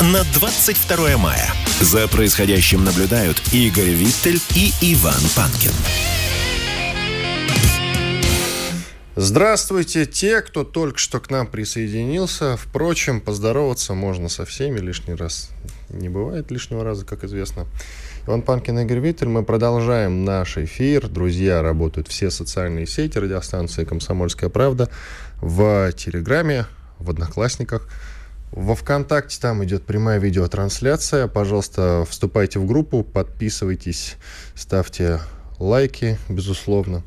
на 22 мая. За происходящим наблюдают Игорь Виттель и Иван Панкин. Здравствуйте, те, кто только что к нам присоединился. Впрочем, поздороваться можно со всеми лишний раз. Не бывает лишнего раза, как известно. Иван Панкин и Игорь Виттель. Мы продолжаем наш эфир. Друзья, работают все социальные сети радиостанции «Комсомольская правда» в Телеграме, в Одноклассниках – во ВКонтакте там идет прямая видеотрансляция. Пожалуйста, вступайте в группу, подписывайтесь, ставьте лайки, безусловно.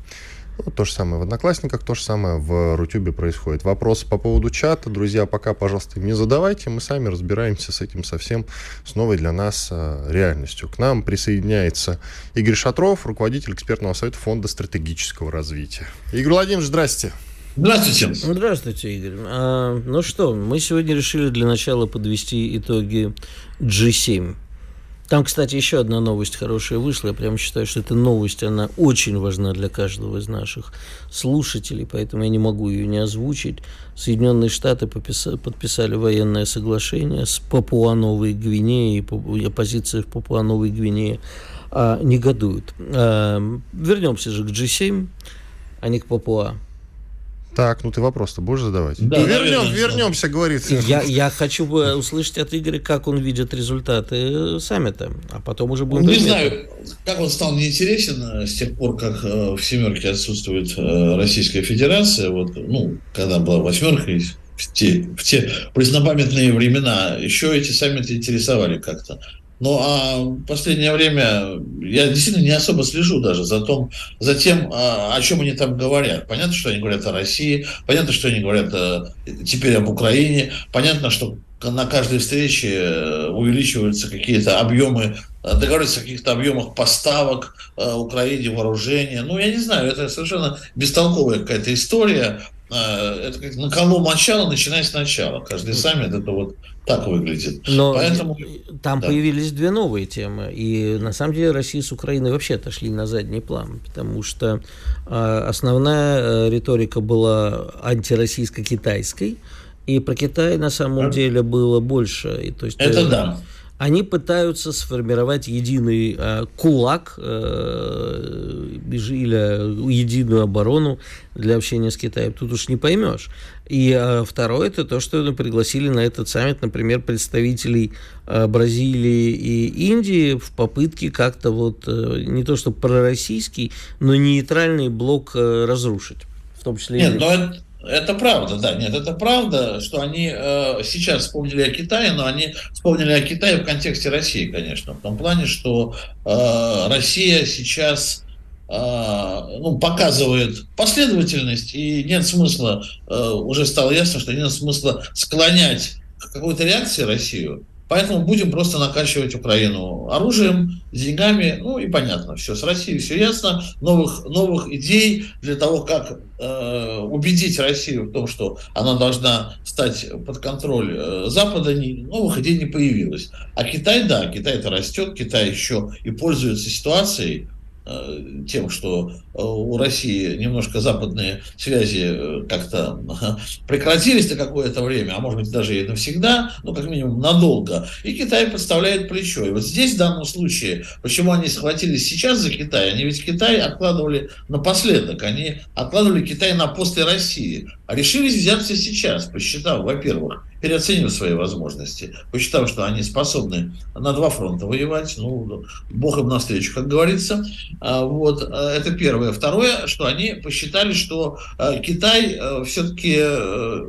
Ну, то же самое в Одноклассниках, то же самое в Рутюбе происходит. Вопросы по поводу чата, друзья, пока, пожалуйста, не задавайте. Мы сами разбираемся с этим совсем с новой для нас а, реальностью. К нам присоединяется Игорь Шатров, руководитель экспертного совета Фонда стратегического развития. Игорь Владимирович, здрасте. Здравствуйте. Здравствуйте, Игорь. А, ну что, мы сегодня решили для начала подвести итоги G7. Там, кстати, еще одна новость хорошая вышла. Я прямо считаю, что эта новость, она очень важна для каждого из наших слушателей, поэтому я не могу ее не озвучить. Соединенные Штаты подписали военное соглашение с Папуа-Новой Гвинеей, оппозиция в Папуа-Новой Гвинее а, негодует. А, вернемся же к G7, а не к Папуа. Так, ну ты вопрос-то будешь задавать? Да, ну, вернем, вернемся, говорит. Я, я хочу бы услышать от Игоря, как он видит результаты э, саммита, а потом уже будем... Ну, не знаю, как он стал неинтересен э, с тех пор, как э, в семерке отсутствует Российская Федерация, вот, ну, когда была восьмерка, в те, в те преснопамятные времена еще эти саммиты интересовали как-то. Ну, а в последнее время я действительно не особо слежу даже за, том, за тем, а, о чем они там говорят. Понятно, что они говорят о России, понятно, что они говорят э, теперь об Украине, понятно, что на каждой встрече э, увеличиваются какие-то объемы, э, договариваются о каких-то объемах поставок Украине вооружения. Ну, я не знаю, это совершенно бестолковая какая-то история. Это как на колу начала, начиная сначала. Каждый саммит это вот так выглядит. Но Поэтому, там да. появились две новые темы. И на самом деле Россия с Украиной вообще отошли на задний план, потому что э, основная э, риторика была антироссийско-китайской, и про Китай на самом это, деле было больше. И, то есть, это э, да они пытаются сформировать единый э, кулак э, или единую оборону для общения с Китаем. Тут уж не поймешь. И э, второе, это то, что пригласили на этот саммит, например, представителей э, Бразилии и Индии в попытке как-то вот э, не то что пророссийский, но нейтральный блок э, разрушить. В том числе Нет, но это, это правда, да, нет, это правда, что они э, сейчас вспомнили о Китае, но они вспомнили о Китае в контексте России, конечно, в том плане, что э, Россия сейчас э, ну, показывает последовательность, и нет смысла, э, уже стало ясно, что нет смысла склонять к какой-то реакции Россию, Поэтому будем просто накачивать Украину оружием, деньгами, ну и понятно, все, с Россией все ясно, новых, новых идей для того, как э, убедить Россию в том, что она должна стать под контроль э, Запада, не, новых идей не появилось. А Китай, да, Китай это растет, Китай еще и пользуется ситуацией, тем, что э, у России немножко западные связи э, как-то прекратились на какое-то время, а может быть даже и навсегда, ну как минимум надолго, и Китай подставляет плечо. И вот здесь в данном случае, почему они схватились сейчас за Китай, они ведь Китай откладывали напоследок, они откладывали Китай на после России, а решились взяться сейчас, посчитав, во-первых, переоценив свои возможности, посчитав, что они способны на два фронта воевать, ну, бог им навстречу, как говорится. А, вот, а, это первое. Второе, что они посчитали, что а, Китай все-таки э,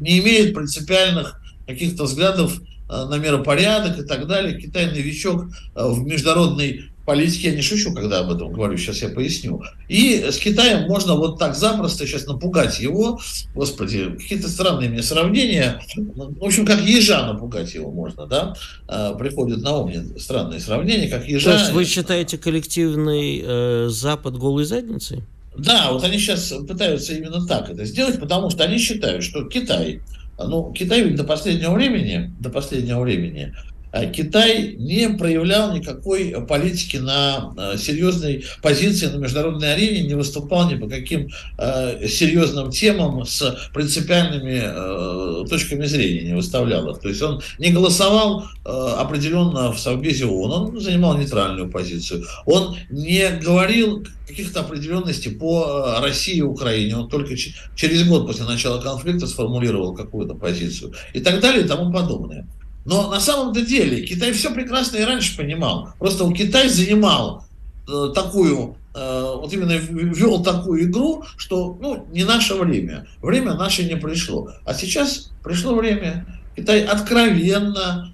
не имеет принципиальных каких-то взглядов на миропорядок и так далее. Китай новичок в международной политики, я не шучу, когда об этом говорю, сейчас я поясню. И с Китаем можно вот так запросто сейчас напугать его, господи, какие-то странные мне сравнения, в общем, как ежа напугать его можно, да, а, приходит на ум мне странные сравнения, как ежа. То есть вы считаете коллективный э, Запад голой задницей? Да, вот они сейчас пытаются именно так это сделать, потому что они считают, что Китай, ну, Китай ведь до последнего времени, до последнего времени Китай не проявлял никакой политики на э, серьезной позиции на международной арене, не выступал ни по каким э, серьезным темам с принципиальными э, точками зрения, не выставлял их. То есть он не голосовал определенно в Совбезе ООН, он занимал нейтральную позицию. Он не говорил каких-то определенностей по России и Украине. Он только через год после начала конфликта сформулировал какую-то позицию и так далее и тому подобное. Но на самом-то деле Китай все прекрасно и раньше понимал. Просто у Китай занимал э, такую, э, вот именно вел такую игру, что ну, не наше время. Время наше не пришло. А сейчас пришло время. Китай откровенно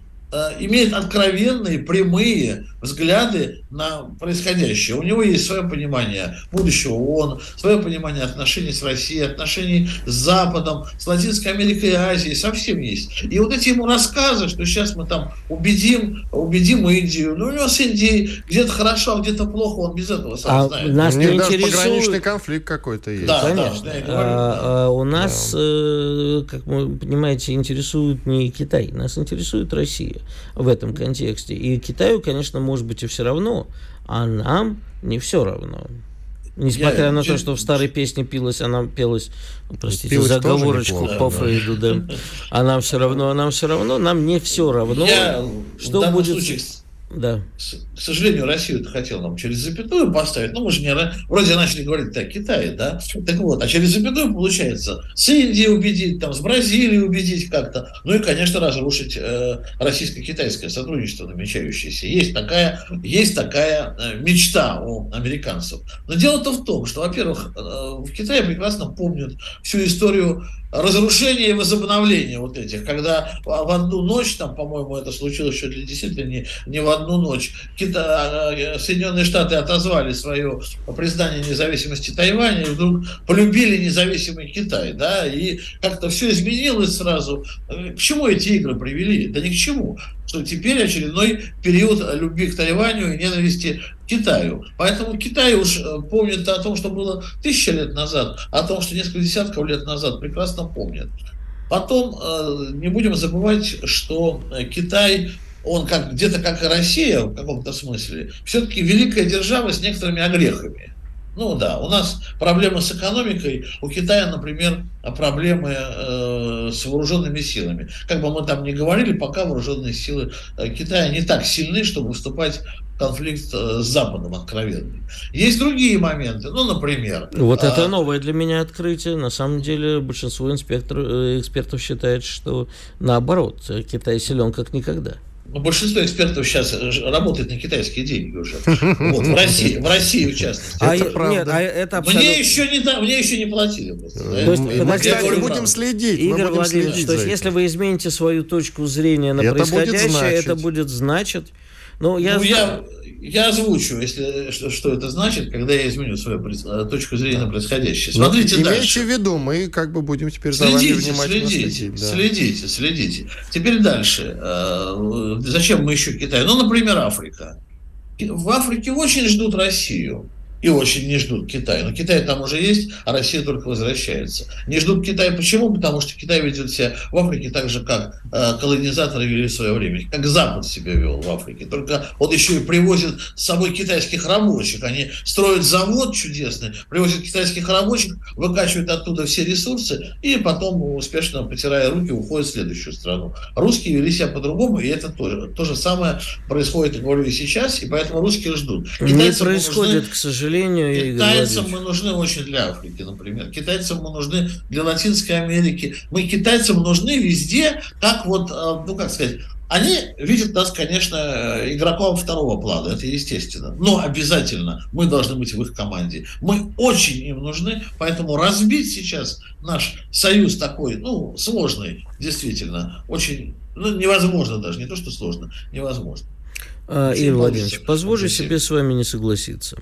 имеет откровенные, прямые взгляды на происходящее. У него есть свое понимание будущего ООН, свое понимание отношений с Россией, отношений с Западом, с Латинской Америкой и Азией, совсем есть. И вот эти ему рассказы, что сейчас мы там убедим, убедим Индию, ну у него с Индией где-то хорошо, а где-то плохо, он без этого сам а знает. Нас у них даже интересует... пограничный конфликт какой-то есть. Да, Конечно. Да, говорю, а, да. А, у нас, да. э, как вы понимаете, интересует не Китай, нас интересует Россия в этом контексте. И Китаю, конечно, может быть и все равно, а нам не все равно. Несмотря я, на я, то, что в старой песне пилась, она пелась, ну, простите, пилась заговорочку по Фрейду, да. А нам все равно, а нам все равно, нам не все равно. Я, что будет... Случае, да. К сожалению, Россию это хотел нам через запятую поставить. Ну, мы же не вроде начали говорить так, Китай, да? Так вот, а через запятую получается с Индией убедить, там, с Бразилией убедить как-то. Ну и, конечно, разрушить э, российско-китайское сотрудничество намечающееся. Есть такая, есть такая э, мечта у американцев. Но дело-то в том, что, во-первых, э, в Китае прекрасно помнят всю историю разрушение и возобновление вот этих, когда в одну ночь, там, по-моему, это случилось еще для действительно не, не в одну ночь, Кита, э, Соединенные Штаты отозвали свое признание независимости Тайваня и вдруг полюбили независимый Китай, да, и как-то все изменилось сразу. Э, к чему эти игры привели? Да ни к чему что теперь очередной период любви к Тайваню и ненависти Китаю. Поэтому Китай уж э, помнит о том, что было тысяча лет назад, о том, что несколько десятков лет назад, прекрасно помнит. Потом э, не будем забывать, что Китай он как где-то как и Россия в каком-то смысле, все-таки великая держава с некоторыми огрехами. Ну да, у нас проблемы с экономикой, у Китая, например, проблемы э, с вооруженными силами. Как бы мы там ни говорили, пока вооруженные силы э, Китая не так сильны, чтобы выступать в конфликт э, с Западом откровенный. Есть другие моменты, ну, например... Вот это новое для меня открытие. На самом деле большинство инспектор, э, экспертов считает, что наоборот, Китай силен как никогда. Ну, большинство экспертов сейчас работает на китайские деньги уже. Вот, в России, в России в частности. А, это правда. Нет, а это абсолютно... мне, еще не, мне еще не платили. Просто, то есть, мы, мы, кстати, будем следить. Игорь будем Владимирович, следить то есть, если вы измените свою точку зрения на это происходящее, будет это будет значить... Ну, я, ну, я, я озвучу, если что, что это значит, когда я изменю свою э, точку зрения на происходящее. Смотрите Но, дальше. Имейте в виду, мы как бы будем теперь следите, за вами внимательно следите, следить. Да. Следите, следите. Теперь дальше. Э, зачем мы еще Китай? Ну, например, Африка. В Африке очень ждут Россию и очень не ждут Китай. Но Китай там уже есть, а Россия только возвращается. Не ждут Китай почему? Потому что Китай ведет себя в Африке так же, как э, колонизаторы вели в свое время, как Запад себя вел в Африке. Только он еще и привозит с собой китайских рабочих. Они строят завод чудесный, привозят китайских рабочих, выкачивают оттуда все ресурсы и потом, успешно потирая руки, уходят в следующую страну. Русские вели себя по-другому, и это тоже. То же самое происходит, говорю, и сейчас, и поэтому русские ждут. Китайцы не происходит, нужны... к сожалению сожалению, Китайцам мы нужны очень для Африки, например. Китайцам мы нужны для Латинской Америки. Мы китайцам нужны везде, как вот, э, ну как сказать, они видят нас, конечно, игроком второго плана, это естественно. Но обязательно мы должны быть в их команде. Мы очень им нужны, поэтому разбить сейчас наш союз такой, ну, сложный, действительно, очень, ну, невозможно даже, не то, что сложно, невозможно. А, Владимирович, позволю себе с вами не согласиться.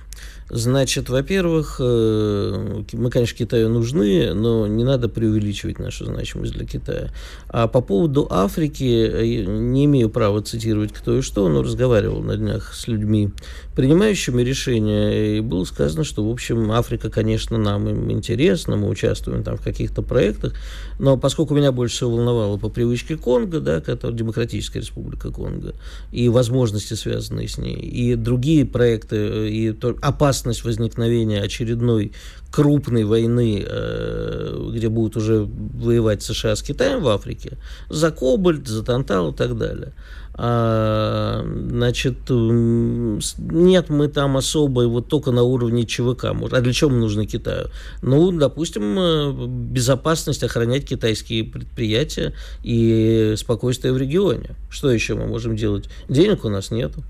Значит, во-первых, э, мы, конечно, Китаю нужны, но не надо преувеличивать нашу значимость для Китая. А по поводу Африки, э, не имею права цитировать кто и что, но разговаривал на днях с людьми, принимающими решения, и было сказано, что, в общем, Африка, конечно, нам интересна, мы участвуем там в каких-то проектах, но поскольку меня больше всего волновало по привычке Конго, да, которая Демократическая Республика Конго, и возможности, связанные с ней, и другие проекты, и опасность возникновения очередной крупной войны, э, где будут уже воевать США с Китаем в Африке, за кобальт, за тантал и так далее. А, значит, нет, мы там особо, вот только на уровне ЧВК. А для чего мы нужны Китаю? Ну, допустим, э, безопасность, охранять китайские предприятия и спокойствие в регионе. Что еще мы можем делать? Денег у нас нету.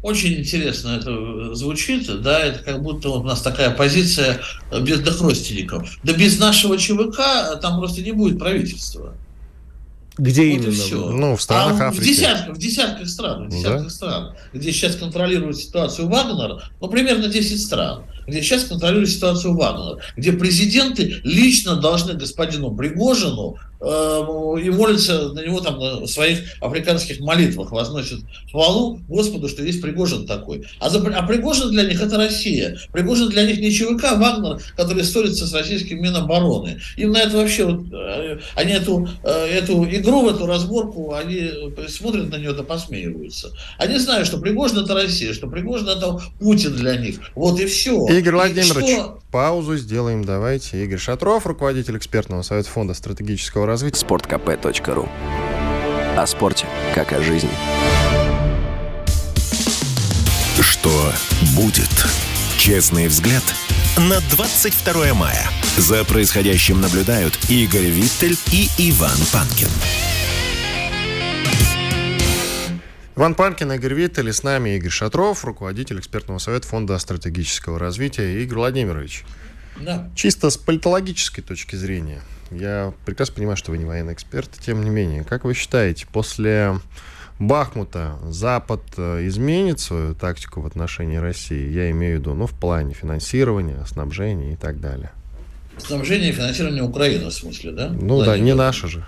Очень интересно это звучит, да, это как будто у нас такая позиция бедных родственников. Да без нашего ЧВК там просто не будет правительства. Где вот именно? Все. Ну, в странах а Африки. В десятках, в десятках стран, в десятках да? стран, где сейчас контролирует ситуацию Вагнер, ну, примерно 10 стран, где сейчас контролирует ситуацию Вагнер, где президенты лично должны господину Пригожину и молятся на него там на своих африканских молитвах, возносят хвалу Господу, что есть Пригожин такой. А, за, а Пригожин для них это Россия. Пригожин для них не ЧВК, а Вагнер, который ссорится с российским Минобороны. Им на это вообще, вот, э, они эту, э, эту игру, эту разборку, они смотрят на нее да посмеиваются. Они знают, что Пригожин это Россия, что Пригожин это Путин для них. Вот и все. Игорь Владимирович, что... паузу сделаем, давайте. Игорь Шатров, руководитель экспертного совета фонда стратегического развития. sportkp.ru О спорте, как о жизни. Что будет? Честный взгляд на 22 мая. За происходящим наблюдают Игорь Виттель и Иван Панкин. Иван Панкин, Игорь Виттель, с нами Игорь Шатров, руководитель экспертного совета Фонда стратегического развития. Игорь Владимирович, да. чисто с политологической точки зрения – я прекрасно понимаю, что вы не военный эксперт, тем не менее, как вы считаете, после Бахмута Запад э, изменит свою тактику в отношении России? Я имею в виду, ну, в плане финансирования, снабжения и так далее. Снабжение и финансирование Украины, в смысле, да? Ну да, не наше же.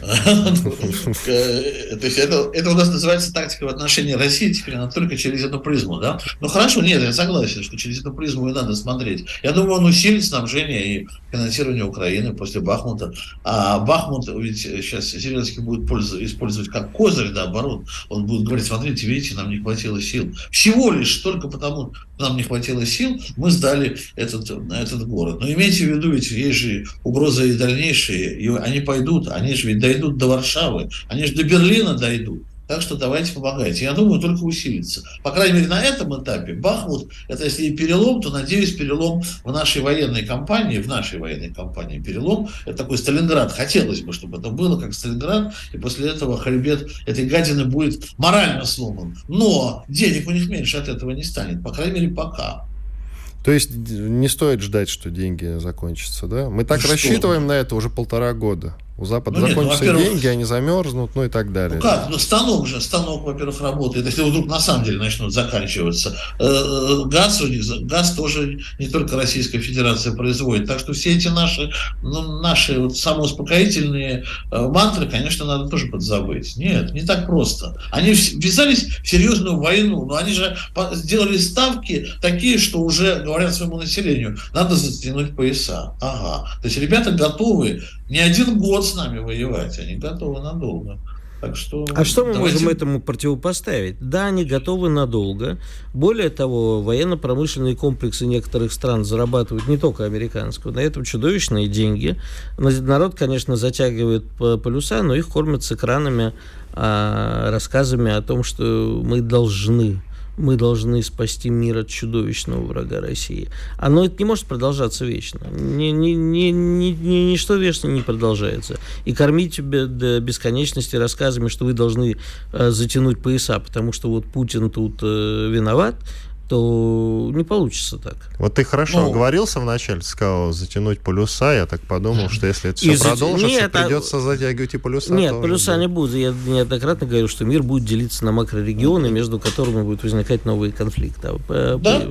То есть это, это у нас называется тактика в отношении России, теперь она только через эту призму, да? Ну хорошо, нет, я согласен, что через эту призму и надо смотреть. Я думаю, он усилит снабжение и финансирование Украины после Бахмута. А Бахмут ведь сейчас Зеленский будет использовать как козырь, наоборот. Он будет говорить, смотрите, видите, нам не хватило сил. Всего лишь только потому, нам не хватило сил, мы сдали этот, этот город. Но имейте в виду, ведь есть же угрозы и дальнейшие, и они пойдут, они же ведь дойдут до Варшавы, они же до Берлина дойдут. Так что давайте помогайте. Я думаю, только усилится. По крайней мере, на этом этапе Бахмут, это если и перелом, то, надеюсь, перелом в нашей военной кампании, в нашей военной кампании перелом, это такой Сталинград. Хотелось бы, чтобы это было как Сталинград, и после этого хребет этой гадины будет морально сломан. Но денег у них меньше от этого не станет, по крайней мере, пока. То есть не стоит ждать, что деньги закончатся, да? Мы так ну, рассчитываем на это уже полтора года. У Запада ну, закончатся нет, ну, деньги, они замерзнут, ну и так далее. Ну как? Ну станок же, станок, во-первых, работает. Если вдруг на самом деле начнут заканчиваться. Э, газ у них, газ тоже не только Российская Федерация производит. Так что все эти наши, ну, наши вот самоуспокоительные э, мантры, конечно, надо тоже подзабыть. Нет, не так просто. Они ввязались в серьезную войну, но они же сделали ставки такие, что уже говорят своему населению, надо затянуть пояса. Ага. То есть ребята готовы не один год с нами воевать, они готовы надолго. Так что а что мы давайте... можем этому противопоставить? Да, они готовы надолго. Более того, военно-промышленные комплексы некоторых стран зарабатывают не только американскую, на этом чудовищные деньги. Народ, конечно, затягивает полюса, но их кормят с экранами, а, рассказами о том, что мы должны мы должны спасти мир от чудовищного врага России. Оно это не может продолжаться вечно. Ни, ни, ни, ни, ни, ничто вечно не продолжается. И кормить тебя до бесконечности рассказами, что вы должны э, затянуть пояса, потому что вот Путин тут э, виноват, то не получится так. Вот ты хорошо ну, оговорился вначале, сказал затянуть полюса. Я так подумал, что если это все продолжится, нет, а придется а... затягивать и полюса. Нет, полюса не будут. Я неоднократно говорю, что мир будет делиться на макрорегионы, между которыми будут возникать новые конфликты. Да?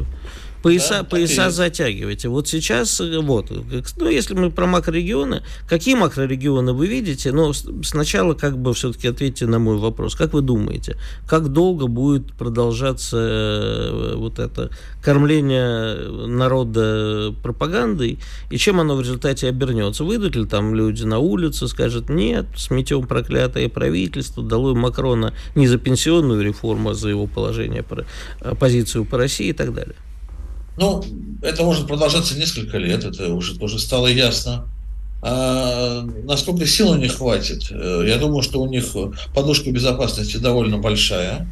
Пояса, да, пояса затягивайте. Вот сейчас, э, вот, ну, если мы про макрорегионы, какие макрорегионы вы видите? Но сначала как бы все-таки ответьте на мой вопрос. Как вы думаете, как долго будет продолжаться э, вот это кормление народа пропагандой, и чем оно в результате обернется? Выйдут ли там люди на улицу, скажут, нет, сметем проклятое правительство, дало Макрона не за пенсионную реформу, а за его положение, э, позицию по России и так далее? Ну, это может продолжаться несколько лет, это уже тоже стало ясно. А насколько сил у них хватит? Э, я думаю, что у них подушка безопасности довольно большая,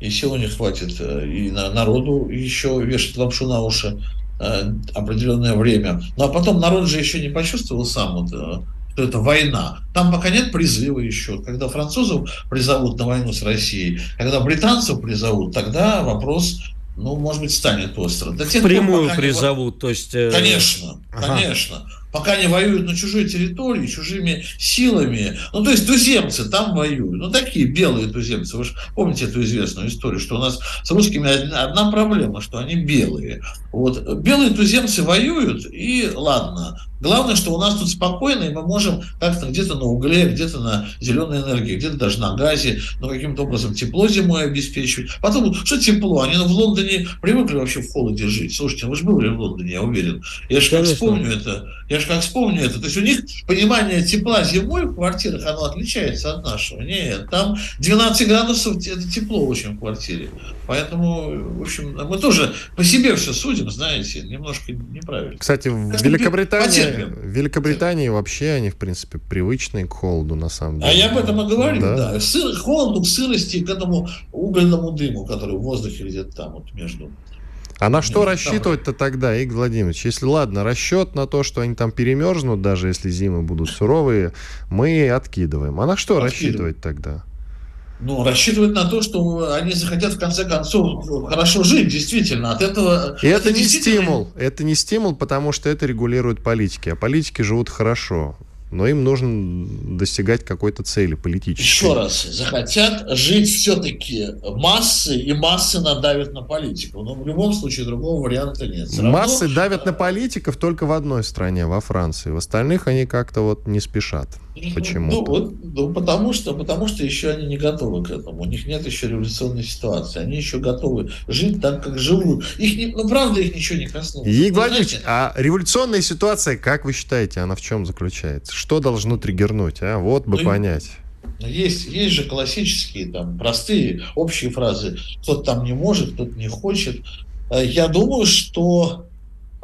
и сил у них хватит э, и на народу еще вешать лапшу на уши э, определенное время. Ну а потом народ же еще не почувствовал сам вот, что это война. Там пока нет призыва еще. Когда французов призовут на войну с Россией, когда британцев призовут, тогда вопрос ну, может быть, станет остро. До тех Прямую пор, призовут, не... то есть... Э, конечно, ага. конечно пока они воюют на чужой территории, чужими силами. Ну, то есть туземцы там воюют. Ну, такие белые туземцы. Вы же помните эту известную историю, что у нас с русскими одна проблема, что они белые. Вот. Белые туземцы воюют, и ладно. Главное, что у нас тут спокойно, и мы можем как-то где-то на угле, где-то на зеленой энергии, где-то даже на газе, ну, каким-то образом тепло зимой обеспечивать. Потом, что тепло? Они в Лондоне привыкли вообще в холоде жить. Слушайте, вы же были в Лондоне, я уверен. Я же как вспомню это. Я же как вспомню это. То есть у них понимание тепла зимой в квартирах, оно отличается от нашего. Нет, там 12 градусов, это тепло очень в квартире. Поэтому, в общем, мы тоже по себе все судим, знаете, немножко неправильно. Кстати, в Великобритании, в Великобритании вообще они, в принципе, привычные к холоду, на самом деле. А я об этом и говорю, да. да. Сыр, холоду, к сырости, к этому угольному дыму, который в воздухе где-то там вот между а на что рассчитывать-то тогда, Игорь Владимирович? Если, ладно, расчет на то, что они там перемерзнут, даже если зимы будут суровые, мы откидываем. А на что рассчитывать тогда? Ну, рассчитывать на то, что они захотят в конце концов хорошо жить, действительно. От этого. И это, это не стимул. Это не стимул, потому что это регулируют политики. А политики живут хорошо но им нужно достигать какой-то цели политической. Еще раз, захотят жить все-таки массы, и массы надавят на политику. Но в любом случае другого варианта нет. Все массы равно... давят на политиков только в одной стране, во Франции. В остальных они как-то вот не спешат. Почему? Ну, вот, ну, потому что, потому что еще они не готовы к этому. У них нет еще революционной ситуации. Они еще готовы жить так, как живут. Их не, ну, правда, их ничего не коснулось. Игорь Владимирович, а революционная ситуация, как вы считаете, она в чем заключается? Что должно триггернуть, а? Вот бы ну, понять. Есть, есть же классические, там, простые, общие фразы. Кто-то там не может, кто-то не хочет. Э, я думаю, что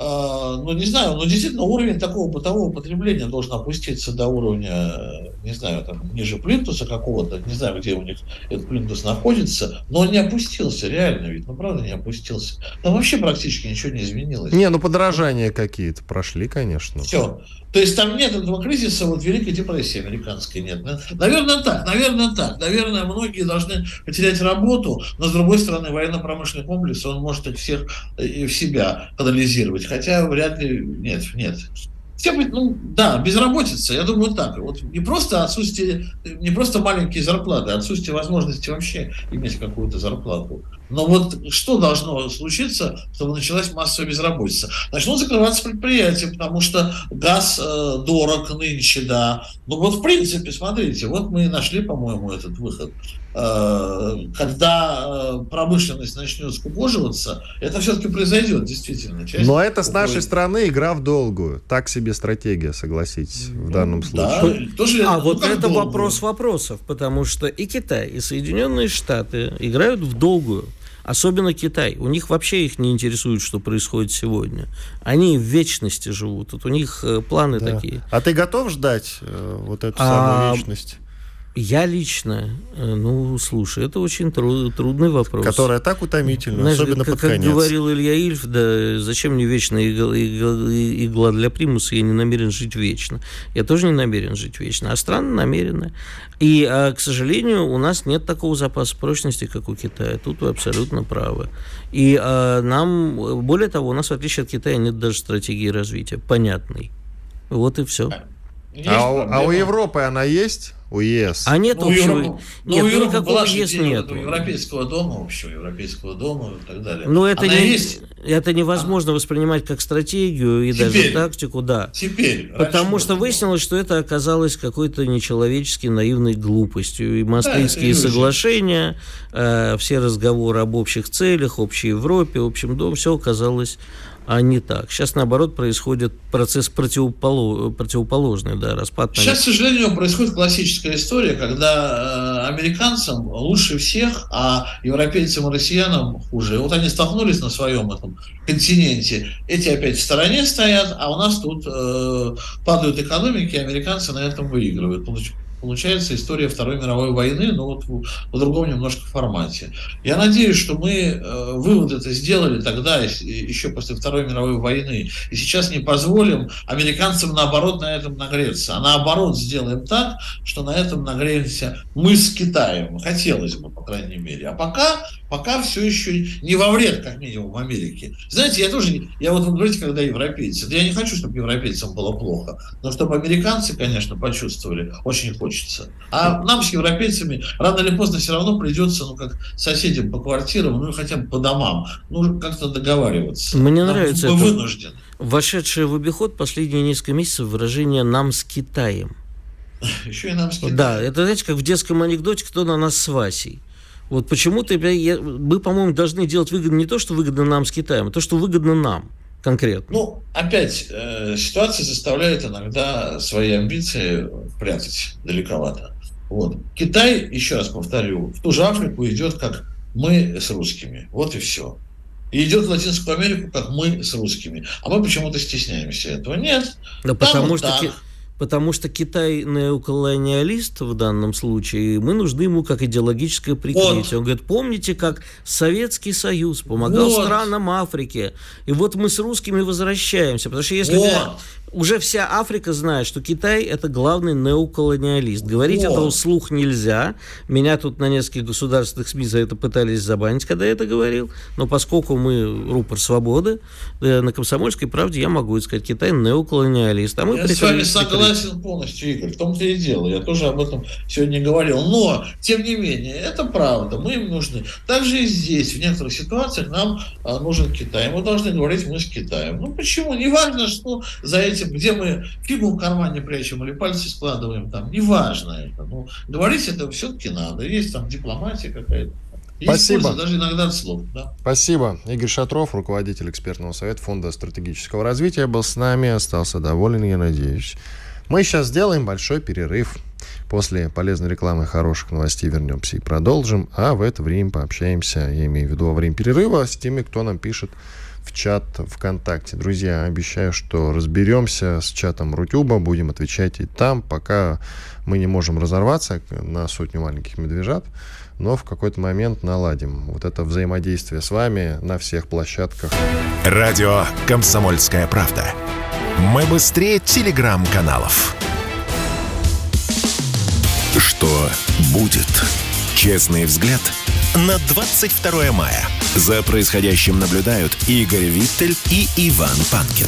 ну, не знаю, но действительно уровень такого бытового потребления должен опуститься до уровня, не знаю, там, ниже плинтуса какого-то, не знаю, где у них этот плинтус находится, но он не опустился, реально ведь, ну, правда, не опустился. Там вообще практически ничего не изменилось. Не, ну, подорожания какие-то прошли, конечно. Все. То есть там нет этого кризиса, вот Великой депрессии американской нет. Наверное, так, наверное, так. Наверное, многие должны потерять работу, но, с другой стороны, военно-промышленный комплекс, он может их всех и в себя канализировать. Хотя вряд ли... Нет, нет. Все, ну, да, безработица, я думаю, так. Вот не просто отсутствие, не просто маленькие зарплаты, а отсутствие возможности вообще иметь какую-то зарплату. Но вот что должно случиться, чтобы началась массовая безработица? Начнут закрываться предприятия, потому что газ э, дорог нынче, да. Ну вот в принципе, смотрите, вот мы нашли, по-моему, этот выход. Э, когда э, промышленность начнет скукоживаться, это все-таки произойдет, действительно. Часть Но это с нашей стороны игра в долгую. Так себе стратегия, согласитесь, в ну данном случае. Да, тоже, а ну, вот это долгую? вопрос вопросов, потому что и Китай, и Соединенные Штаты играют в долгую. Особенно Китай. У них вообще их не интересует, что происходит сегодня. Они в вечности живут. Вот у них э, планы да. такие. А ты готов ждать э, вот эту а, самую вечность? Я лично, э, ну, слушай, это очень труд, трудный вопрос. Которая так утомительна, Знаешь, особенно как, под конец. Как говорил Илья Ильф, да зачем мне вечная игла, игла, игла для примуса, я не намерен жить вечно. Я тоже не намерен жить вечно, а страны намерены. И, а, к сожалению, у нас нет такого запаса прочности, как у Китая. Тут вы абсолютно правы. И а, нам, более того, у нас, в отличие от Китая, нет даже стратегии развития понятной. Вот и все. А, а у Европы она есть? У ЕС. А нет ну, общего, Европа, ну, нет, ну, никакого ЕС нет. Европейского дома, общего Европейского дома и так далее. Ну, это, не, есть? это невозможно а? воспринимать как стратегию и Теперь. даже тактику, да. Теперь. Потому что выяснилось, что это оказалось какой-то нечеловечески наивной глупостью. И Maastrichtские да, соглашения, э, все разговоры об общих целях, общей Европе, общем доме, все оказалось а не так. Сейчас, наоборот, происходит процесс противополож, противоположный, да, распад. Сейчас, к сожалению, происходит классическая история, когда э, американцам лучше всех, а европейцам и россиянам хуже. Вот они столкнулись на своем этом континенте, эти опять в стороне стоят, а у нас тут э, падают экономики, и американцы на этом выигрывают получается история Второй мировой войны, но вот в, в другом немножко формате. Я надеюсь, что мы э, вывод это сделали тогда, еще после Второй мировой войны, и сейчас не позволим американцам наоборот на этом нагреться, а наоборот сделаем так, что на этом нагреемся мы с Китаем. Хотелось бы, по крайней мере. А пока, пока все еще не во вред, как минимум, Америке. Знаете, я тоже, я вот вы говорите, когда европейцы, я не хочу, чтобы европейцам было плохо, но чтобы американцы, конечно, почувствовали, очень хочется хочется. А нам с европейцами рано или поздно все равно придется, ну, как соседям по квартирам, ну, хотя бы по домам, ну, как-то договариваться. Мне нам, нравится мы это. вынуждены. Вошедшее в обиход последние несколько месяцев выражение «нам с Китаем». Еще и нам с Китаем. Да, это, знаете, как в детском анекдоте «кто на нас с Васей». Вот почему-то мы, по-моему, должны делать выгодно не то, что выгодно нам с Китаем, а то, что выгодно нам конкретно? Ну, опять, э, ситуация заставляет иногда свои амбиции прятать далековато. Вот. Китай, еще раз повторю, в ту же Африку идет, как мы с русскими. Вот и все. И идет в Латинскую Америку, как мы с русскими. А мы почему-то стесняемся этого. Нет. Да потому что... Так потому что Китай неоколониалист в данном случае, и мы нужны ему как идеологическое прикрытие. Вот. Он говорит, помните, как Советский Союз помогал вот. странам Африки, и вот мы с русскими возвращаемся, потому что если вот уже вся Африка знает, что Китай это главный неоколониалист. Говорить О. это вслух нельзя. Меня тут на нескольких государственных СМИ за это пытались забанить, когда я это говорил. Но поскольку мы рупор свободы, э, на комсомольской правде я могу сказать, Китай неоколониалист. А мы я с вами согласен полностью, Игорь. В том-то и дело. Я тоже об этом сегодня говорил. Но, тем не менее, это правда. Мы им нужны. Также и здесь, в некоторых ситуациях, нам а, нужен Китай. Мы должны говорить мы с Китаем. Ну почему? Не важно, что за эти этим, где мы фигу в кармане прячем или пальцы складываем там, неважно это. Но говорить это все-таки надо. Есть там дипломатия какая-то. Спасибо. даже иногда слов. Да? Спасибо. Игорь Шатров, руководитель экспертного совета Фонда стратегического развития, был с нами, остался доволен, я надеюсь. Мы сейчас сделаем большой перерыв. После полезной рекламы хороших новостей вернемся и продолжим. А в это время пообщаемся, я имею в виду во время перерыва, с теми, кто нам пишет в чат ВКонтакте. Друзья, обещаю, что разберемся с чатом Рутюба, будем отвечать и там, пока мы не можем разорваться на сотню маленьких медвежат, но в какой-то момент наладим вот это взаимодействие с вами на всех площадках. Радио «Комсомольская правда». Мы быстрее телеграм-каналов. Что будет? Честный взгляд на 22 мая. За происходящим наблюдают Игорь Виттель и Иван Панкин.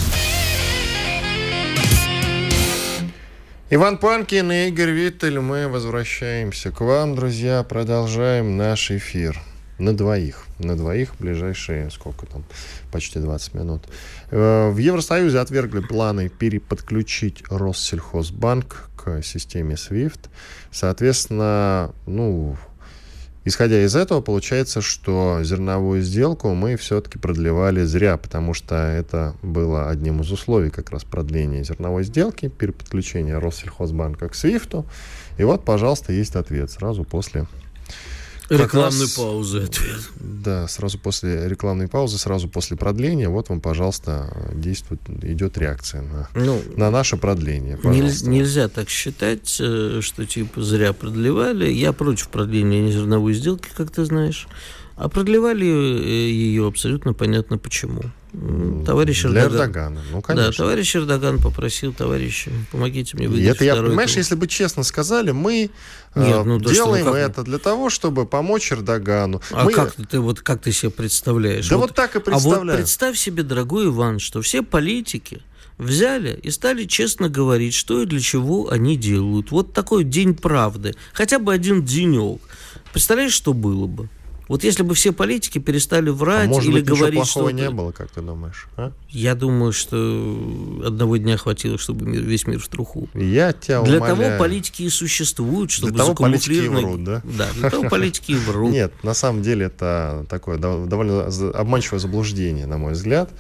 Иван Панкин и Игорь Виттель, мы возвращаемся к вам, друзья, продолжаем наш эфир. На двоих. На двоих ближайшие, сколько там, почти 20 минут. Э, в Евросоюзе отвергли планы переподключить Россельхозбанк к системе SWIFT. Соответственно, ну, Исходя из этого, получается, что зерновую сделку мы все-таки продлевали зря, потому что это было одним из условий как раз продления зерновой сделки, переподключения Россельхозбанка к СВИФТу. И вот, пожалуйста, есть ответ сразу после Рекламной раз... паузы ответ. Да, сразу после рекламной паузы, сразу после продления, вот вам, пожалуйста, действует, идет реакция на, ну, на наше продление. Пожалуйста. Нельзя так считать, э, что типа зря продлевали. Я против продления незерновой сделки, как ты знаешь. А продлевали э, ее абсолютно понятно почему. Товарищ Для Эрдоган. Эрдогана, ну, конечно. Да, товарищ Эрдоган попросил, товарищи, помогите мне выдать Это я, понимаешь, тур. если бы честно сказали, мы Нет, э, ну, делаем что, ну, это для того, чтобы помочь Эрдогану. А мы... как ты, вот, как ты себе представляешь? Да вот, вот так и представляю. А вот представь себе, дорогой Иван, что все политики взяли и стали честно говорить, что и для чего они делают. Вот такой день правды, хотя бы один денек. Представляешь, что было бы? Вот если бы все политики перестали врать а может или быть, говорить, что не было, как ты думаешь? А? Я думаю, что одного дня хватило, чтобы мир, весь мир в труху. Я тебя Для умоляю. того политики и существуют, чтобы для того политики и врут, да? Да, для того политики и врут. Нет, на самом деле это такое довольно обманчивое заблуждение, на мой взгляд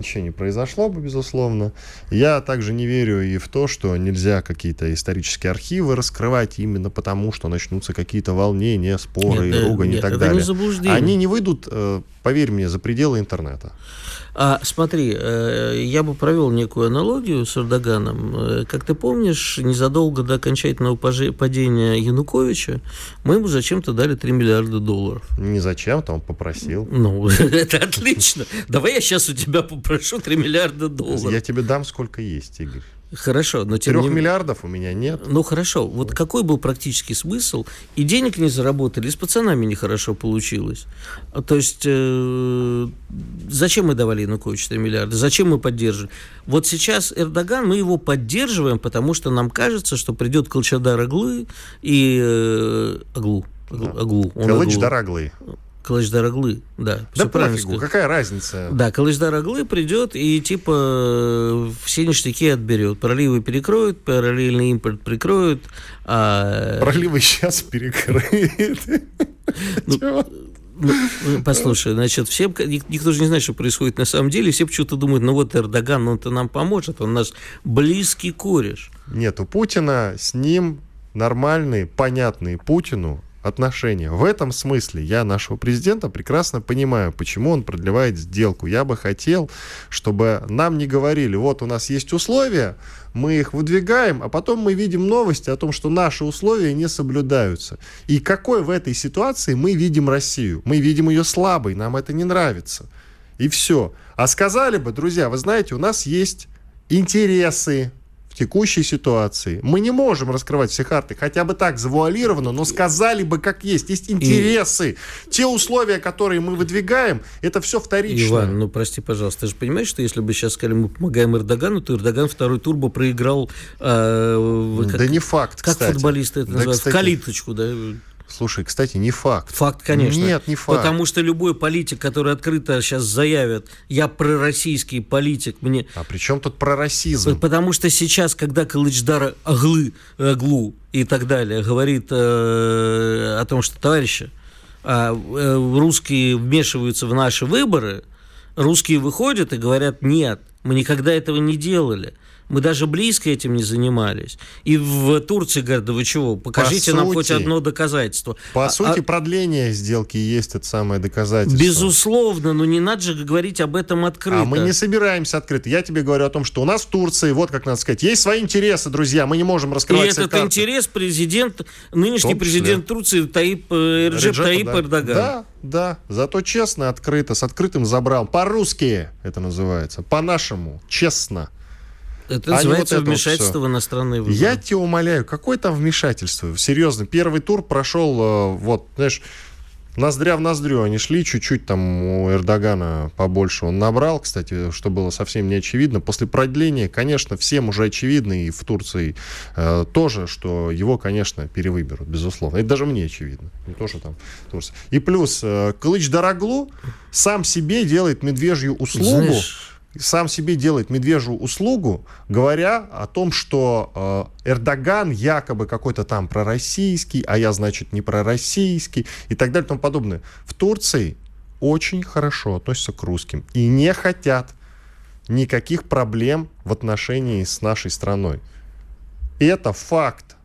ничего не произошло бы, безусловно. Я также не верю и в то, что нельзя какие-то исторические архивы раскрывать именно потому, что начнутся какие-то волнения, споры, нет, ругань нет, и так далее. Не. Они не выйдут, э, поверь мне, за пределы интернета. А смотри, э, я бы провел некую аналогию с Эрдоганом. Э, как ты помнишь, незадолго до окончательного падения Януковича мы ему зачем-то дали 3 миллиарда долларов. Не зачем-то, он попросил. Ну, это отлично. Давай я сейчас у тебя попрошу 3 миллиарда долларов. Я тебе дам сколько есть, Игорь. Хорошо, но тем Трех не... миллиардов у меня нет. Ну хорошо, вот какой был практический смысл? И денег не заработали, и с пацанами нехорошо получилось. То есть э, зачем мы давали Януковичу 4 миллиарда? Зачем мы поддерживаем? Вот сейчас Эрдоган, мы его поддерживаем, потому что нам кажется, что придет Колчадар Аглы и... Э, Аглу. Аглу. Да. Аглу. Калыч Аглы. Калыждар Аглы, да. Да пофигу, какая разница? Да, Калыждар Аглы придет и типа все ништяки отберет. Проливы перекроют, параллельный импорт прикроют. А... Проливы сейчас перекрыт. Ну, ну, послушай, значит, все, никто же не знает, что происходит на самом деле, все почему-то думают, ну вот Эрдоган, он-то нам поможет, он наш близкий кореш. Нет, у Путина с ним нормальные, понятные Путину отношения. В этом смысле я нашего президента прекрасно понимаю, почему он продлевает сделку. Я бы хотел, чтобы нам не говорили, вот у нас есть условия, мы их выдвигаем, а потом мы видим новости о том, что наши условия не соблюдаются. И какой в этой ситуации мы видим Россию? Мы видим ее слабой, нам это не нравится. И все. А сказали бы, друзья, вы знаете, у нас есть интересы, текущей ситуации. Мы не можем раскрывать все карты, хотя бы так завуалированно, но сказали бы как есть. Есть интересы. И... Те условия, которые мы выдвигаем, это все вторично. Иван, ну прости, пожалуйста, ты же понимаешь, что если бы сейчас сказали, мы помогаем Эрдогану, то Эрдоган второй турбо проиграл... Э, как, да не факт, Как кстати. футболисты это да, называют? Кстати... В калиточку, да? Слушай, кстати, не факт. Факт, конечно. Нет, не факт. Потому что любой политик, который открыто сейчас заявит, я пророссийский политик, мне... А при чем тут пророссизм? Потому что сейчас, когда Калычдар Аглы, Аглу и так далее говорит э, о том, что, товарищи, а, э, русские вмешиваются в наши выборы, русские выходят и говорят, нет, мы никогда этого не делали. Мы даже близко этим не занимались. И в Турции говорят, да вы чего, покажите по нам сути, хоть одно доказательство. По а, сути, а, продление сделки есть это самое доказательство. Безусловно, но не надо же говорить об этом открыто. А мы не собираемся открыто. Я тебе говорю о том, что у нас в Турции, вот как надо сказать, есть свои интересы, друзья, мы не можем раскрывать И этот карты. интерес президент, нынешний президент Турции Таип, э, Режеп Таип да. Эрдоган. Да, да, зато честно, открыто, с открытым забрал. По-русски это называется, по-нашему, честно. Это называется вот вмешательство вот в иностранные выборы. Я тебя умоляю, какое там вмешательство? Серьезно, первый тур прошел, э, вот, знаешь, ноздря в ноздрю они шли, чуть-чуть там у Эрдогана побольше он набрал, кстати, что было совсем не очевидно. После продления, конечно, всем уже очевидно, и в Турции э, тоже, что его, конечно, перевыберут, безусловно. Это даже мне очевидно, не то, что там Турция. И плюс, э, Клыч Дороглу сам себе делает медвежью услугу, Знаешь сам себе делает медвежью услугу, говоря о том, что э, Эрдоган якобы какой-то там пророссийский, а я, значит, не пророссийский и так далее и тому подобное. В Турции очень хорошо относятся к русским и не хотят никаких проблем в отношении с нашей страной. И это факт.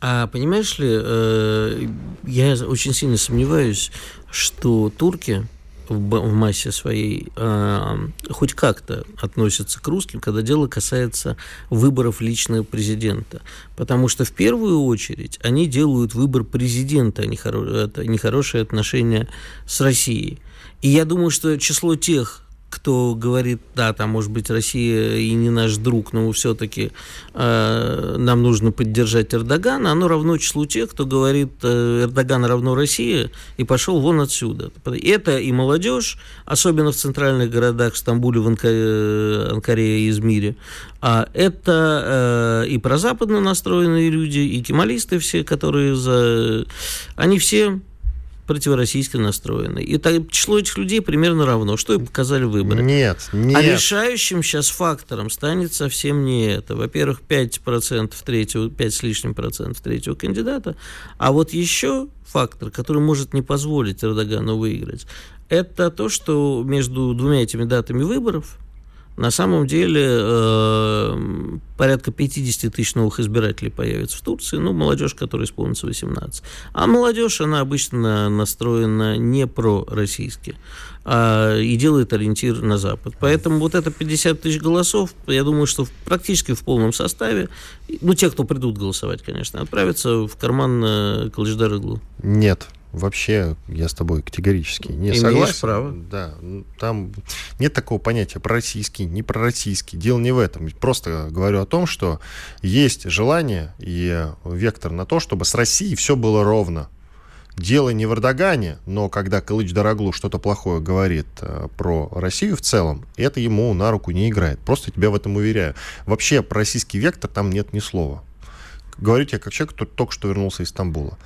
А понимаешь ли, э, я очень сильно сомневаюсь, что турки в массе своей э, хоть как-то относятся к русским, когда дело касается выборов личного президента. Потому что в первую очередь они делают выбор президента, а не, хоро- это не хорошие отношения с Россией. И я думаю, что число тех кто говорит, да, там, может быть, Россия и не наш друг, но все-таки э, нам нужно поддержать Эрдогана, оно равно числу тех, кто говорит, э, Эрдоган равно Россия, и пошел вон отсюда. Это и молодежь, особенно в центральных городах, Стамбуле, в Анкаре, Анкаре и Измире, а это э, и прозападно настроенные люди, и кемалисты все, которые за... Они все противороссийски настроены. И так, число этих людей примерно равно. Что и показали выборы. Нет, нет. А решающим сейчас фактором станет совсем не это. Во-первых, 5% третьего, 5 с лишним процентов третьего кандидата. А вот еще фактор, который может не позволить Эрдогану выиграть, это то, что между двумя этими датами выборов на самом деле э, порядка 50 тысяч новых избирателей появится в Турции, ну, молодежь, которая исполнится 18. А молодежь, она обычно настроена не про-российски, а, и делает ориентир на Запад. Поэтому вот это 50 тысяч голосов, я думаю, что практически в полном составе, ну, те, кто придут голосовать, конечно, отправятся в карман э, Калыждар-Иглу. Нет, вообще я с тобой категорически не Имеешь согласен. право. Да, там нет такого понятия пророссийский, не пророссийский. Дело не в этом. Просто говорю о том, что есть желание и вектор на то, чтобы с Россией все было ровно. Дело не в Эрдогане, но когда Кылыч Дороглу что-то плохое говорит э, про Россию в целом, это ему на руку не играет. Просто тебя в этом уверяю. Вообще про российский вектор там нет ни слова. Говорю тебе как человек, кто только что вернулся из Стамбула.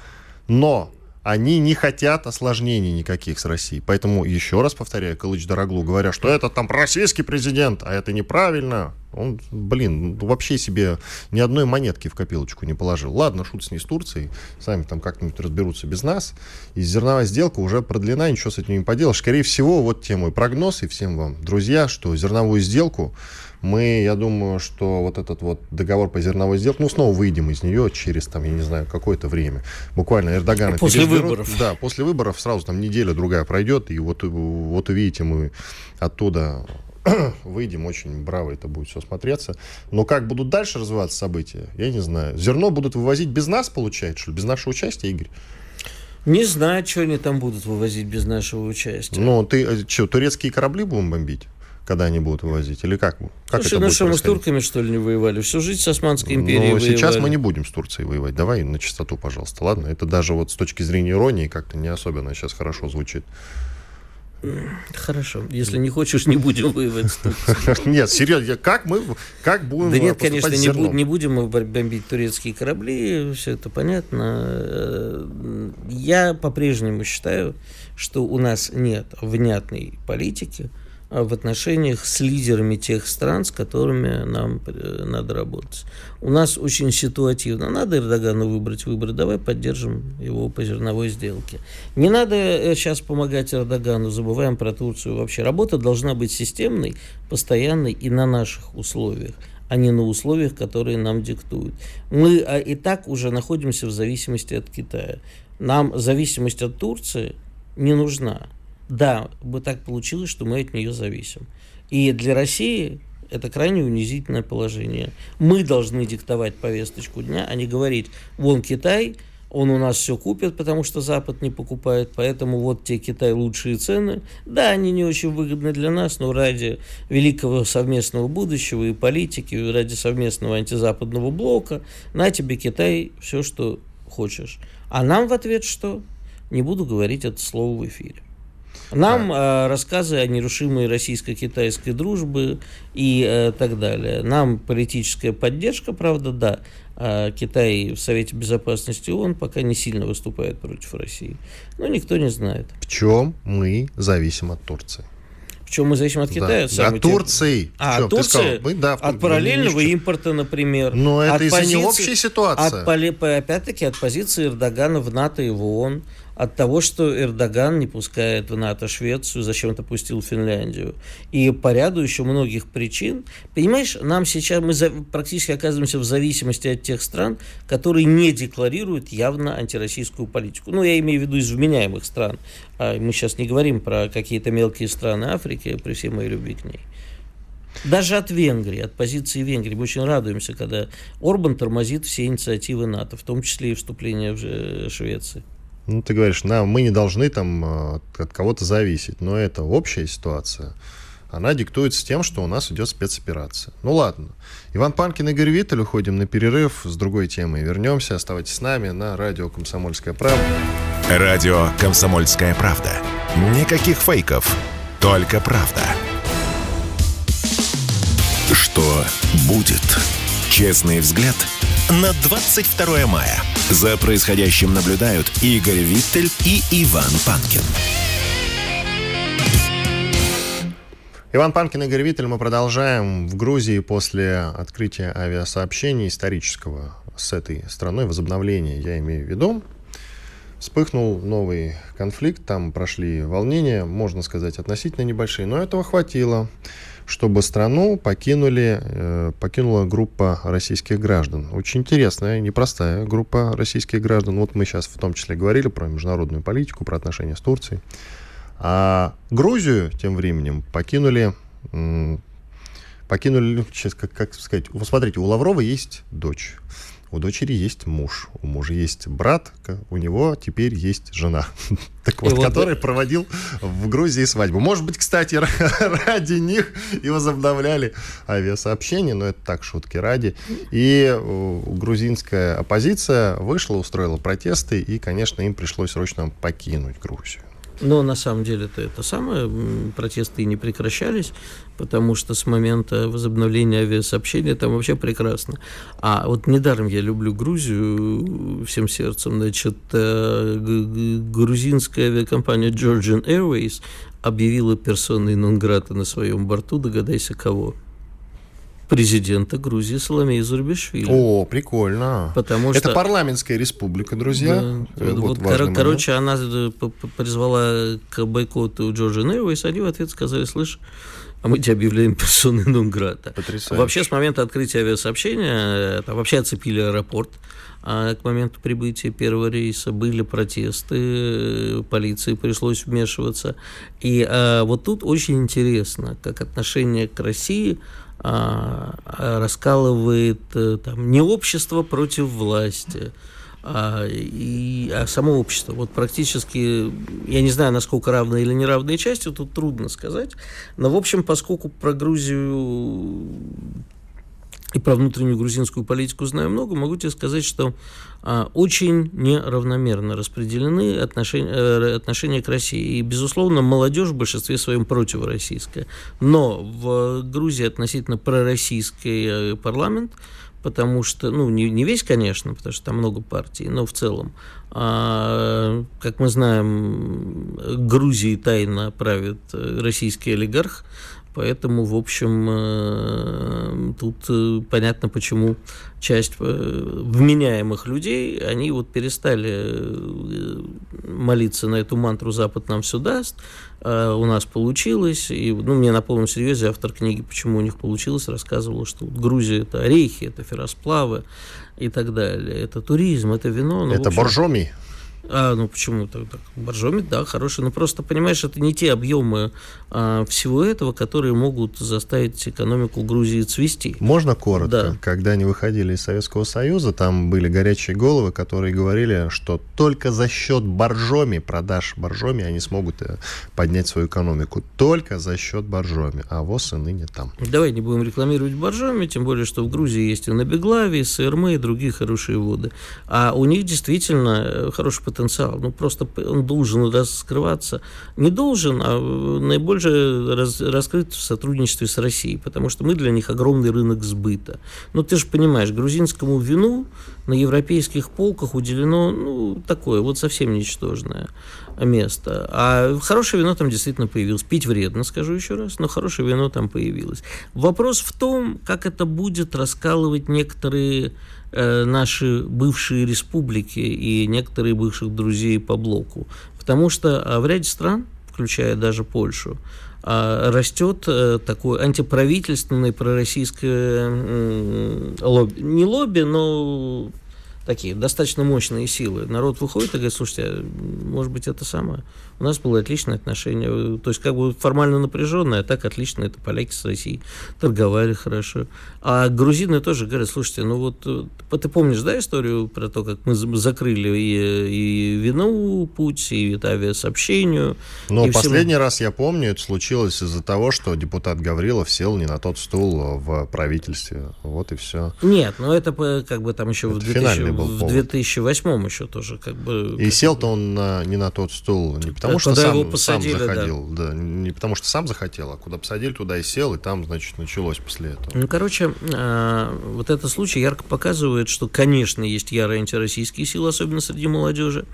Но они не хотят осложнений никаких с Россией. Поэтому, еще раз повторяю, Кылыч Дороглу, говоря, что это там российский президент, а это неправильно, он, блин, ну, вообще себе ни одной монетки в копилочку не положил. Ладно, шут с ней с Турцией, сами там как-нибудь разберутся без нас. И зерновая сделка уже продлена, ничего с этим не поделаешь. Скорее всего, вот те мой прогноз и всем вам, друзья, что зерновую сделку мы, я думаю, что вот этот вот договор по зерновой сделке, ну, снова выйдем из нее через, там, я не знаю, какое-то время. Буквально Эрдогана После переизберут. выборов. Да, после выборов сразу там неделя-другая пройдет, и вот, вот увидите, мы оттуда выйдем, очень браво это будет все смотреться. Но как будут дальше развиваться события, я не знаю. Зерно будут вывозить без нас, получается, что ли? Без нашего участия, Игорь? Не знаю, что они там будут вывозить без нашего участия. Ну, ты э, что, турецкие корабли будем бомбить? Когда они будут вывозить? Или как? как Слушай, это ну что, мы с турками, что ли, не воевали? Всю жизнь с Османской империей Но сейчас воевали. мы не будем с Турцией воевать. Давай на чистоту, пожалуйста, ладно? Это даже вот с точки зрения иронии как-то не особенно сейчас хорошо звучит. Хорошо. Если не хочешь, не будем воевать с Турцией. Нет, серьезно, как мы, как будем Да нет, конечно, не, зерном? бу- не будем мы бомбить турецкие корабли, все это понятно. Э, Я по-прежнему считаю, что у нас нет внятной политики в отношениях с лидерами тех стран, с которыми нам э, надо работать. У нас очень ситуативно. Надо Эрдогану выбрать выборы, давай поддержим его по зерновой сделке. Не надо сейчас помогать Эрдогану, забываем про Турцию вообще. Работа должна быть системной, постоянной и на наших условиях а не на условиях, которые нам диктуют. Мы а, и так уже находимся в зависимости от Китая. Нам зависимость от Турции не нужна. Да, бы так получилось, что мы от нее зависим. И для России это крайне унизительное положение. Мы должны диктовать повесточку дня, а не говорить, вон Китай, он у нас все купит, потому что Запад не покупает, поэтому вот те Китай лучшие цены. Да, они не очень выгодны для нас, но ради великого совместного будущего и политики, и ради совместного антизападного блока, на тебе Китай все, что хочешь. А нам в ответ что? Не буду говорить это слово в эфире. Нам э, рассказы о нерушимой российско-китайской дружбе и э, так далее. Нам политическая поддержка, правда, да. А Китай в Совете Безопасности ООН пока не сильно выступает против России. Но никто не знает. В чем мы зависим от Турции? В чем мы зависим от Китая? Да. От Турции. А, от Турции? сказал, мы, да, от параллельного чём. импорта, например. Но это из-за не общей ситуации. От, опять-таки, от позиции Эрдогана в НАТО и в ООН, от того, что Эрдоган не пускает в НАТО Швецию, зачем-то пустил Финляндию. И по ряду еще многих причин. Понимаешь, нам сейчас, мы практически оказываемся в зависимости от тех стран, которые не декларируют явно антироссийскую политику. Ну, я имею в виду из вменяемых стран. А мы сейчас не говорим про какие-то мелкие страны Африки, при всей моей любви к ней. Даже от Венгрии, от позиции Венгрии. Мы очень радуемся, когда Орбан тормозит все инициативы НАТО, в том числе и вступление в Швеции. Ну, ты говоришь, нам, мы не должны там э, от кого-то зависеть, но это общая ситуация. Она диктуется тем, что у нас идет спецоперация. Ну ладно. Иван Панкин Игорь Виттель. Уходим на перерыв с другой темой. Вернемся. Оставайтесь с нами на радио «Комсомольская правда». Радио «Комсомольская правда». Никаких фейков, только правда. Что будет? Честный взгляд на 22 мая. За происходящим наблюдают Игорь Виттель и Иван Панкин. Иван Панкин, Игорь Виттель. Мы продолжаем. В Грузии после открытия авиасообщения исторического с этой страной, возобновления, я имею в виду, вспыхнул новый конфликт. Там прошли волнения, можно сказать, относительно небольшие, но этого хватило чтобы страну покинули, э, покинула группа российских граждан. Очень интересная, непростая группа российских граждан. Вот мы сейчас в том числе говорили про международную политику, про отношения с Турцией. А Грузию тем временем покинули, покинули, сейчас как, как сказать, смотрите, у Лаврова есть дочь. У дочери есть муж, у мужа есть брат, у него теперь есть жена, так вот, который проводил в Грузии свадьбу. Может быть, кстати, ради них и возобновляли авиасообщение, но это так, шутки ради. И грузинская оппозиция вышла, устроила протесты, и, конечно, им пришлось срочно покинуть Грузию. Но на самом деле это, это самое, протесты не прекращались, потому что с момента возобновления авиасообщения там вообще прекрасно. А вот недаром я люблю Грузию всем сердцем. Значит, э, грузинская авиакомпания Georgian Airways объявила персоной нон-грата на своем борту, догадайся кого президента Грузии Соломея Зурбишвили. О, прикольно. Потому Это парламентская республика, друзья. Да. Вот, вот кор- короче, она э, призвала к бойкоту Джорджа Нейвейс, они в ответ сказали, слышь, а мы тебя объявляем персоной нон-грата. Вообще, с момента открытия авиасообщения, там вообще оцепили аэропорт. А к моменту прибытия первого рейса были протесты, полиции пришлось вмешиваться. И а, вот тут очень интересно, как отношение к России раскалывает э, там, не общество против власти, а, и, а само общество. Вот практически, я не знаю, насколько равные или неравные части, тут трудно сказать. Но, в общем, поскольку про Грузию и про внутреннюю грузинскую политику знаю много, могу тебе сказать, что а, очень неравномерно распределены отношения, э, отношения к России. И, безусловно, молодежь в большинстве своем противороссийская. Но в Грузии относительно пророссийский э, парламент, потому что, ну, не, не весь, конечно, потому что там много партий, но в целом, а, как мы знаем, Грузии тайно правит э, российский олигарх, Поэтому, в общем, э, тут э, понятно, почему часть э, вменяемых людей, они вот перестали молиться на эту мантру «Запад нам все даст», а у нас получилось, и ну, мне на полном серьезе автор книги «Почему у них получилось» рассказывал, что вот Грузия – это орехи, это ферросплавы и так далее, это туризм, это вино. Ну, это общем, боржоми. А, ну почему так? так? Боржоми, да, хороший. Но просто, понимаешь, это не те объемы а, всего этого, которые могут заставить экономику Грузии цвести. Можно коротко? Да. Когда они выходили из Советского Союза, там были горячие головы, которые говорили, что только за счет боржоми, продаж боржоми, они смогут э, поднять свою экономику. Только за счет боржоми. А ВОЗ и ныне там. Давай не будем рекламировать боржоми, тем более, что в Грузии есть и Набеглави, и Сырмы, и другие хорошие воды. А у них действительно э, хороший потенциал. Ну, просто он должен раскрываться. Не должен, а наибольше раз, раскрыт в сотрудничестве с Россией, потому что мы для них огромный рынок сбыта. Но ты же понимаешь, грузинскому вину на европейских полках уделено, ну, такое вот совсем ничтожное место. А хорошее вино там действительно появилось. Пить вредно, скажу еще раз, но хорошее вино там появилось. Вопрос в том, как это будет раскалывать некоторые э, наши бывшие республики и некоторые бывших друзей по блоку. Потому что а, в ряде стран, включая даже Польшу, а, растет э, такое антиправительственное пророссийское лобби. Не лобби, но такие достаточно мощные силы. Народ выходит и говорит, слушайте, а, может быть, это самое. У нас было отличное отношение. То есть, как бы формально напряженное, а так отлично. Это поляки с Россией торговали хорошо. А грузины тоже говорят, слушайте, ну вот э, ты помнишь, да, историю про то, как мы закрыли и, и вину путь, и авиасообщению? Но и последний всему... раз я помню, это случилось из-за того, что депутат Гаврилов сел не на тот стул в правительстве. Вот и все. Нет, ну это как бы там еще это в 2000 был в 2008 еще тоже как бы... И сел-то он на, не на тот стул, не потому что сам, его посадили, сам заходил, да. да, не потому что сам захотел, а куда посадили, туда и сел, и там, значит, началось после этого. Ну, короче, а, вот этот случай ярко показывает, что, конечно, есть ярые антироссийские силы, особенно среди молодежи,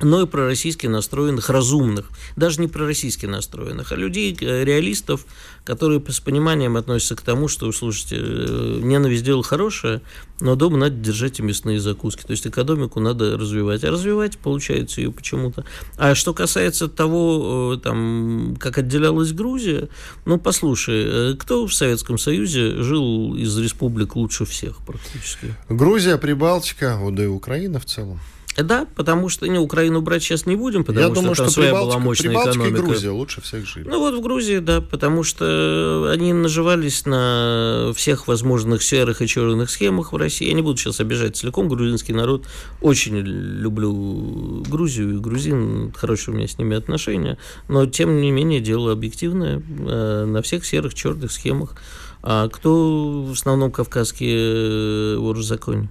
но и пророссийски настроенных, разумных, даже не пророссийски настроенных, а людей, э, реалистов, которые с пониманием относятся к тому, что, слушайте, э, ненависть дело хорошее, но дома надо держать и мясные закуски, то есть экономику надо развивать, а развивать получается ее почему-то. А что касается того, э, там, как отделялась Грузия, ну, послушай, кто в Советском Союзе жил из республик лучше всех практически? Грузия, Прибалтика, да и Украина в целом. Да, потому что не, Украину брать сейчас не будем, потому Я что думаю, там что своя была мощная Прибалтика экономика. и Грузия лучше всех жили. Ну вот в Грузии, да, потому что они наживались на всех возможных серых и черных схемах в России. Я не буду сейчас обижать целиком грузинский народ. Очень люблю Грузию и грузин, хорошие у меня с ними отношения. Но, тем не менее, дело объективное э, на всех серых, черных схемах. А кто в основном кавказские э, законе?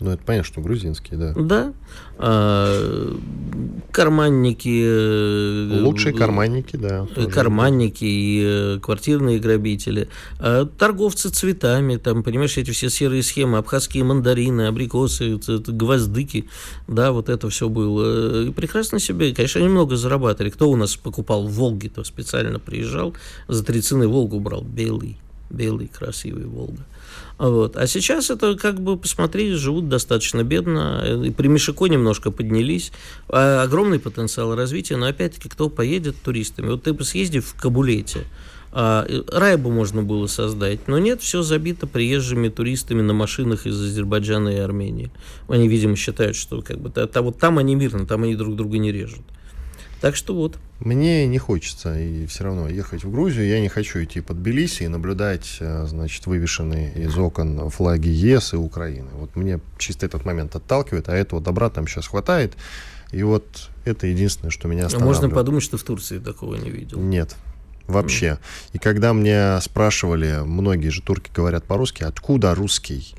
Ну, это понятно, что грузинские, да. Да. А, карманники. Э, Лучшие карманники, да. Карманники и э, квартирные грабители. А, торговцы цветами, там, понимаешь, эти все серые схемы, абхазские мандарины, абрикосы, гвоздыки, да, вот это все было. И прекрасно себе, конечно, они много зарабатывали. Кто у нас покупал в Волге, то специально приезжал, за три цены Волгу брал, белый, белый, красивый Волга. Вот. А сейчас это, как бы, посмотри, живут достаточно бедно, и при Мишико немножко поднялись, а огромный потенциал развития, но опять-таки, кто поедет туристами? Вот ты бы съездив в Кабулете, а, Райбу можно было создать, но нет, все забито приезжими туристами на машинах из Азербайджана и Армении. Они, видимо, считают, что как бы, та, вот там они мирно, там они друг друга не режут. Так что вот. Мне не хочется и все равно ехать в Грузию. Я не хочу идти под Тбилиси и наблюдать, э, значит, вывешенные из окон флаги ЕС и Украины. Вот мне чисто этот момент отталкивает, а этого добра там сейчас хватает. И вот это единственное, что меня останавливает. Можно подумать, что в Турции такого не видел. Нет, вообще. Mm. И когда мне спрашивали, многие же турки говорят по-русски, откуда русский?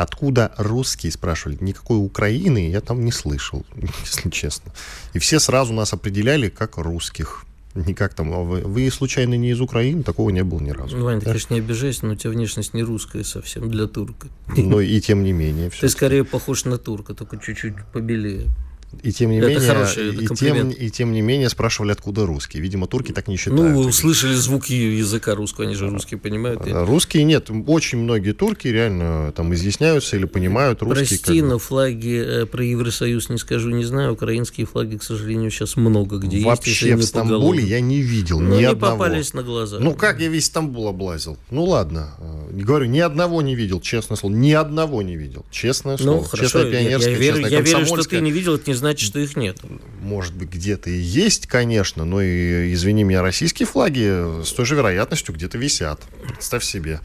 Откуда русские, спрашивали, никакой Украины я там не слышал, если честно. И все сразу нас определяли как русских. Никак там, «А вы, вы случайно не из Украины? Такого не было ни разу. Ну, Ваня, ты, конечно, не обижайся, но у тебя внешность не русская совсем для турка. Ну, и тем не менее. Ты скорее похож на турка, только чуть-чуть побелее. И тем не это менее, хороший, и, тем, и тем не менее спрашивали, откуда русские. Видимо, турки так не считают. Ну, услышали звуки языка русского, они же русские понимают. А, русские нет. Очень многие турки реально там изъясняются или понимают русский. Прости, но флаги э, про Евросоюз не скажу, не знаю. Украинские флаги, к сожалению, сейчас много где Вообще есть. Вообще в Стамбуле я не видел ну, ни не одного. попались на глаза. Ну, как я весь Стамбул облазил? Ну, ладно. Не говорю, ни одного не видел, честное слово. Ни одного не видел. Честное ну, слово. Ну, хорошо. Честное пионерское, я, я верю, я верю, что ты не видел, это не значит, что их нет может быть, где-то и есть, конечно, но и, извини меня, российские флаги с той же вероятностью где-то висят. Представь себе.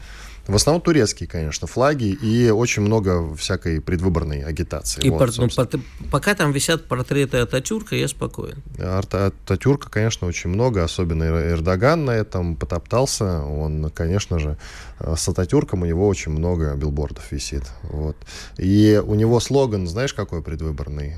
В основном турецкие, конечно, флаги и очень много всякой предвыборной агитации. И вот, пор, ну, по, пока там висят портреты Ататюрка, я спокоен. Ататюрка, конечно, очень много, особенно Эрдоган на этом потоптался. Он, конечно же, с Ататюрком у него очень много билбордов висит. Вот. И у него слоган, знаешь, какой предвыборный?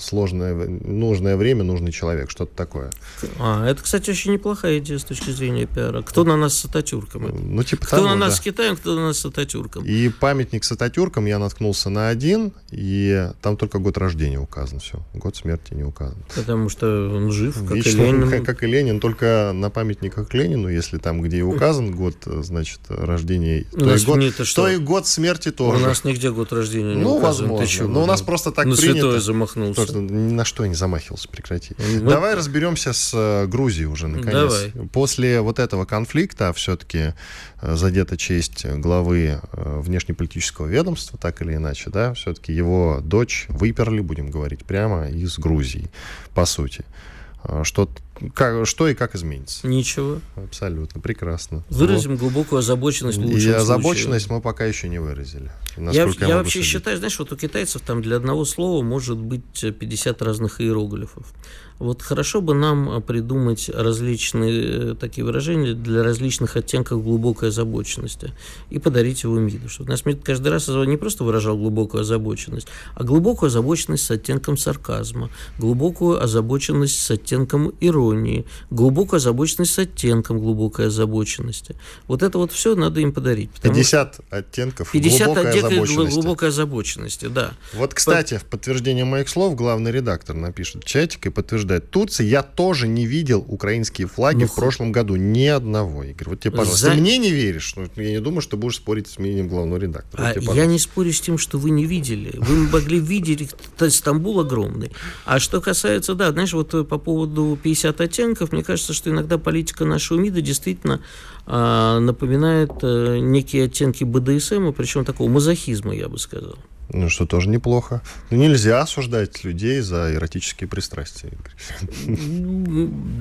Сложное, нужное время, нужный человек, что-то такое. А, это, кстати, очень неплохая идея с точки зрения пиара. Кто на нас с Ататюрком? Ну, типа кто того, на нас да. с Китаем, кто на нас с Ататюрком? И памятник с Ататюрком я наткнулся на один, и там только год рождения указан, все. Год смерти не указан. Потому что он жив, как Вечно, и Ленин. Как, как и Ленин, только на памятниках к Ленину, если там, где и указан год, значит, рождения, У то, и год, нет, что? то и год смерти У тоже. нас нигде год рождения не Ну, указан. Ты возможно. Но у нас просто так На принято. святое замахнулся. То, что ни на что я не замахивался, прекрати. Мы- Давай разберемся с э, Грузией уже, наконец. Давай. После вот этого конфликта все-таки задета честь главы э, внешнеполитического ведомства, так или иначе, да, все-таки его дочь выперли, будем говорить прямо, из Грузии, по сути. А Что, как, что и как изменится? Ничего. Абсолютно, прекрасно. Выразим глубокую озабоченность в И случае. озабоченность мы пока еще не выразили. Я, я могу вообще судить. считаю, знаешь, вот у китайцев там для одного слова может быть 50 разных иероглифов. Вот хорошо бы нам придумать различные э, такие выражения для различных оттенков глубокой озабоченности и подарить его МИДу. Чтобы наш МИД каждый раз не просто выражал глубокую озабоченность, а глубокую озабоченность с оттенком сарказма, глубокую озабоченность с оттенком иронии, глубокую озабоченность с оттенком глубокой озабоченности. Вот это вот все надо им подарить. потому 50 оттенков 50 глубокой оттенков озабоченности. глубокой озабоченности, да. Вот, кстати, в подтверждение моих слов главный редактор напишет в чатик и подтверждает. Турции я тоже не видел украинские флаги Ну, в прошлом году. Ни одного. Игорь, вот тебе, пожалуйста. За- Ты мне не веришь? Ну, я не думаю, что будешь спорить с мнением главного редактора. А Вот я не спорю с тем, что вы не видели. Вы могли видеть, Стамбул огромный. А что касается, да, знаешь, вот э, по поводу 50 оттенков, мне кажется, что иногда политика нашего МИДа действительно а, напоминает а, некие оттенки БДСМа, причем такого мазохизма, я бы сказал. Ну, что тоже неплохо. Ну, нельзя осуждать людей за эротические пристрастия.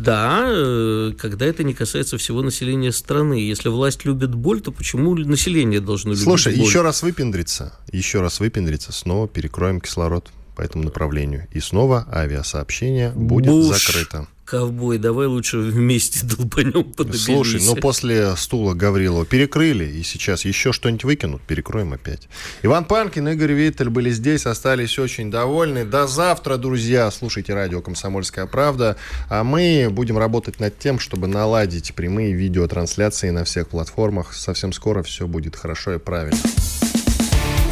Да, э, когда это не касается всего населения страны. Если власть любит боль, то почему население должно любить Слушай, боль? еще раз выпендриться, еще раз выпендриться, снова перекроем кислород по этому направлению. И снова авиасообщение будет Буш, закрыто. Ковбой, давай лучше вместе долбанем под Слушай, ну после стула Гаврилова перекрыли, и сейчас еще что-нибудь выкинут, перекроем опять. Иван Панкин, Игорь Виттель были здесь, остались очень довольны. До завтра, друзья. Слушайте радио «Комсомольская правда». А мы будем работать над тем, чтобы наладить прямые видеотрансляции на всех платформах. Совсем скоро все будет хорошо и правильно.